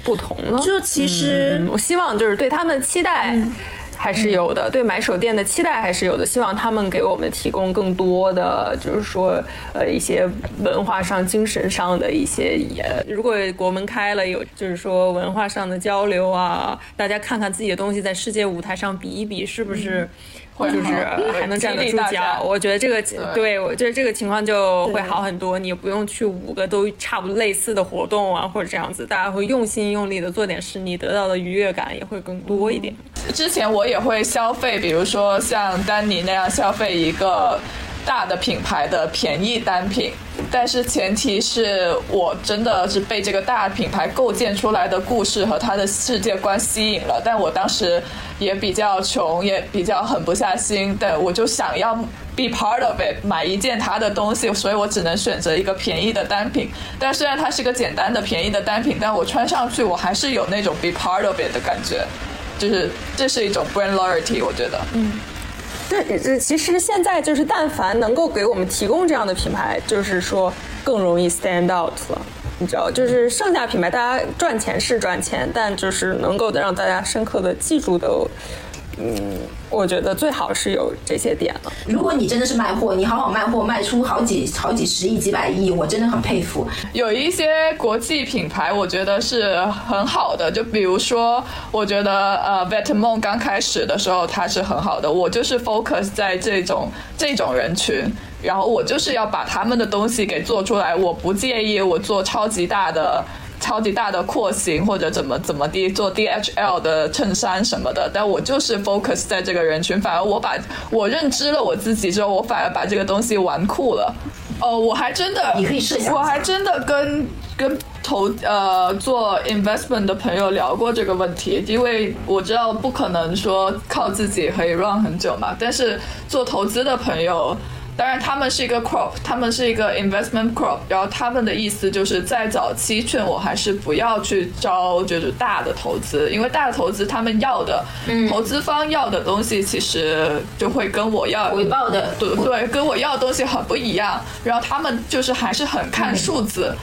不同了。就其实，我希望就是对他们期待还是有的，对买手店的期待还是有的。希望他们给我们提供更多的，就是说呃一些文化上、精神上的一些。如果国门开了，有就是说文化上的交流啊，大家看看自己的东西在世界舞台上比一比，是不是？就是还能站得住脚，我觉得这个对我觉得这个情况就会好很多。你不用去五个都差不多类似的活动啊，或者这样子，大家会用心用力的做点事，你得到的愉悦感也会更多一点。之前我也会消费，比如说像丹尼那样消费一个。大的品牌的便宜单品，但是前提是我真的是被这个大品牌构建出来的故事和它的世界观吸引了。但我当时也比较穷，也比较狠不下心，但我就想要 be part of it，买一件它的东西，所以我只能选择一个便宜的单品。但虽然它是个简单的便宜的单品，但我穿上去我还是有那种 be part of it 的感觉，就是这是一种 brand loyalty，我觉得。嗯。这这其实现在就是，但凡能够给我们提供这样的品牌，就是说更容易 stand out 了。你知道，就是剩下品牌，大家赚钱是赚钱，但就是能够让大家深刻的记住的。嗯，我觉得最好是有这些点了。如果你真的是卖货，你好好卖货，卖出好几好几十亿、几百亿，我真的很佩服。有一些国际品牌，我觉得是很好的。就比如说，我觉得呃 v e t m o n 刚开始的时候它是很好的。我就是 focus 在这种这种人群，然后我就是要把他们的东西给做出来。我不介意我做超级大的。超级大的廓形或者怎么怎么地做 DHL 的衬衫什么的，但我就是 focus 在这个人群，反而我把我认知了我自己之后，我反而把这个东西玩酷了。哦，我还真的，你可以试一下，我还真的跟跟投呃做 investment 的朋友聊过这个问题，因为我知道不可能说靠自己可以 run 很久嘛，但是做投资的朋友。当然，他们是一个 crop，他们是一个 investment crop，然后他们的意思就是在早期劝我还是不要去招就是大的投资，因为大的投资他们要的，投资方要的东西其实就会跟我要回报的。对对，跟我要的东西很不一样，然后他们就是还是很看数字。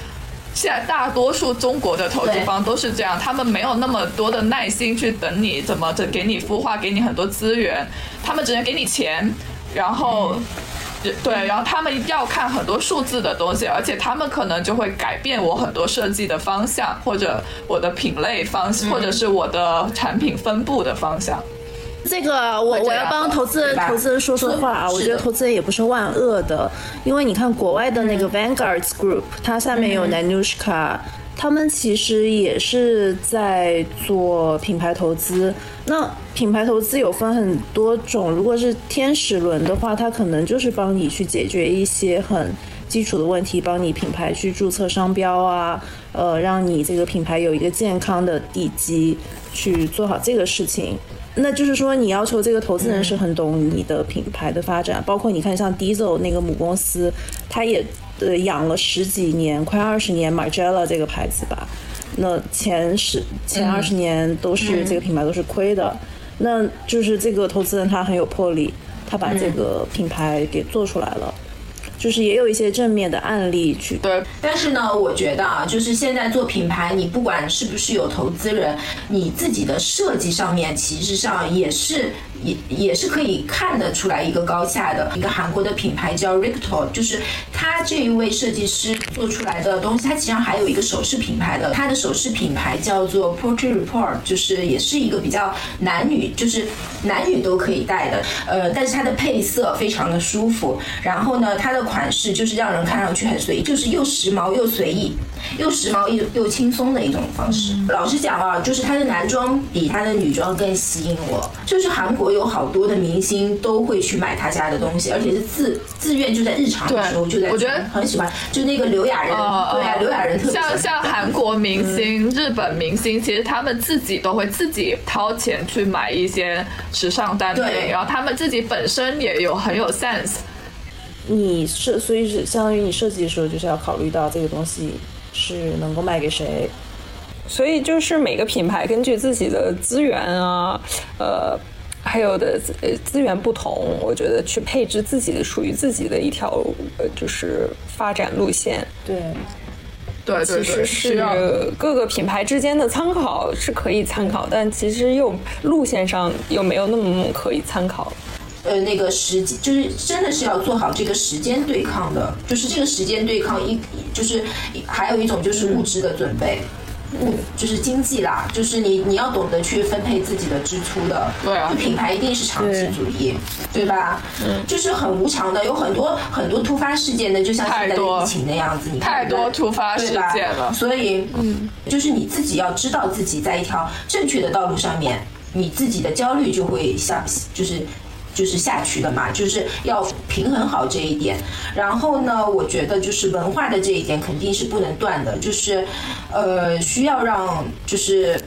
现在大多数中国的投资方都是这样，他们没有那么多的耐心去等你怎么着给你孵化，给你很多资源，他们只能给你钱，然后，对，然后他们要看很多数字的东西，而且他们可能就会改变我很多设计的方向，或者我的品类方，或者是我的产品分布的方向。这个我我要帮投资人投资人说说话啊，我觉得投资人也不是万恶的，因为你看国外的那个 Vanguard Group，它下面有 Nanushka，他们其实也是在做品牌投资。那品牌投资有分很多种，如果是天使轮的话，它可能就是帮你去解决一些很基础的问题，帮你品牌去注册商标啊，呃，让你这个品牌有一个健康的地基，去做好这个事情。那就是说，你要求这个投资人是很懂你的品牌的发展，包括你看像 Diesel 那个母公司，它也呃养了十几年，快二十年 Margiela 这个牌子吧。那前十前二十年都是这个品牌都是亏的，那就是这个投资人他很有魄力，他把这个品牌给做出来了。就是也有一些正面的案例去。对，但是呢，我觉得啊，就是现在做品牌，你不管是不是有投资人，你自己的设计上面，其实上也是。也也是可以看得出来一个高下的。一个韩国的品牌叫 Ricto，就是他这一位设计师做出来的东西，他其实上还有一个首饰品牌的，他的首饰品牌叫做 Portrait Report，就是也是一个比较男女，就是男女都可以戴的，呃，但是它的配色非常的舒服，然后呢，它的款式就是让人看上去很随意，就是又时髦又随意，又时髦又又轻松的一种方式。老实讲啊，就是他的男装比他的女装更吸引我，就是韩国。有好多的明星都会去买他家的东西，而且是自自愿就在日常的时候就在。我觉得很喜欢，就那个刘亚仁，对啊，刘亚仁特别像像韩国明星、日本明星，其实他们自己都会自己掏钱去买一些时尚单品，然后他们自己本身也有很有 sense。你设，所以是相当于你设计的时候，就是要考虑到这个东西是能够卖给谁。所以就是每个品牌根据自己的资源啊，呃。还有的呃资源不同，我觉得去配置自己的属于自己的一条呃就是发展路线。对，对，其实是各个品牌之间的参考是可以参考，但其实又路线上又没有那么可以参考。呃，那个时间就是真的是要做好这个时间对抗的，就是这个时间对抗一就是还有一种就是物质的准备。物就是经济啦，就是你你要懂得去分配自己的支出的。对啊，品牌一定是长期主义，对吧？嗯，就是很无常的，有很多很多突发事件的，就像现在的疫情那样子，你看太多突发事件了。所以，嗯，就是你自己要知道自己在一条正确的道路上面，你自己的焦虑就会下，就是。就是下去的嘛，就是要平衡好这一点。然后呢，我觉得就是文化的这一点肯定是不能断的，就是，呃，需要让就是，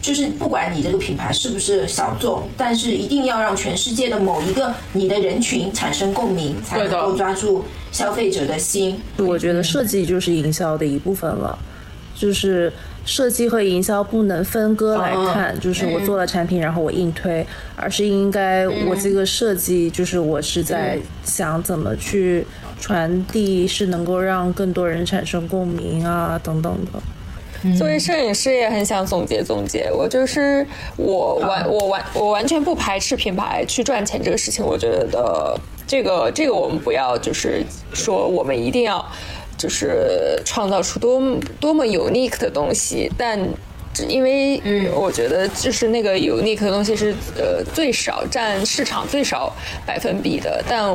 就是不管你这个品牌是不是小众，但是一定要让全世界的某一个你的人群产生共鸣，才能够抓住消费者的心。我觉得设计就是营销的一部分了，就是。设计和营销不能分割来看，就是我做了产品，然后我硬推，而是应该我这个设计，就是我是在想怎么去传递，是能够让更多人产生共鸣啊，等等的。作为摄影师，也很想总结总结。我就是我完我完我完全不排斥品牌去赚钱这个事情。我觉得这个这个我们不要就是说我们一定要。就是创造出多多么 unique 的东西，但因为我觉得就是那个 unique 的东西是呃最少占市场最少百分比的，但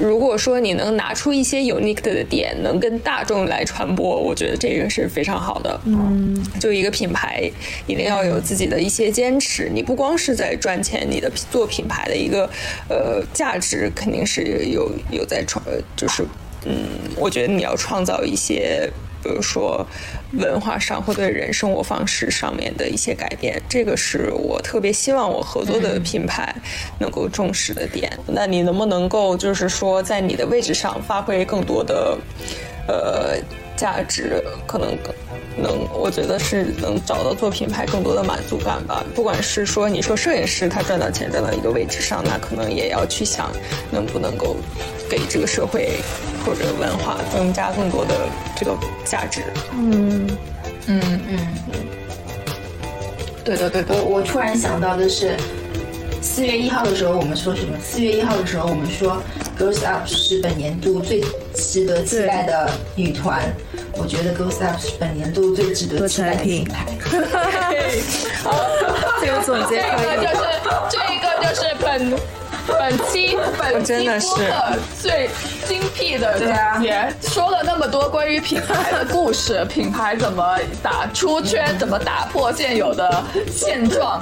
如果说你能拿出一些 unique 的点，能跟大众来传播，我觉得这个是非常好的。嗯，就一个品牌一定要有自己的一些坚持，你不光是在赚钱，你的做品牌的一个呃价值肯定是有有在传，就是。嗯，我觉得你要创造一些比如说文化上或对人生活方式上面的一些改变，这个是我特别希望我合作的品牌能够重视的点。那你能不能够就是说在你的位置上发挥更多的呃价值，可能更。能，我觉得是能找到做品牌更多的满足感吧。不管是说你说摄影师他赚到钱赚到一个位置上，那可能也要去想能不能够给这个社会或者文化增加更多的这个价值。嗯嗯嗯嗯，对的对的。我我突然想到的是，四月一号的时候我们说什么？四月一号的时候我们说 Girls Up 是本年度最值得期待的女团。我觉得 Girls Up 是本年度最值得期待的品牌。好，这个总结这个 就是这个就是本本期本期播客最精辟的总结，说了那么多关于品牌的故事，品牌怎么打出圈，怎么打破现有的现状，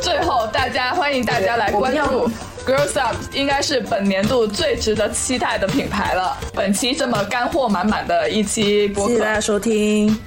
最后大家欢迎大家来关注。Girls Up 应该是本年度最值得期待的品牌了。本期这么干货满满的一期播客，谢谢大家收听。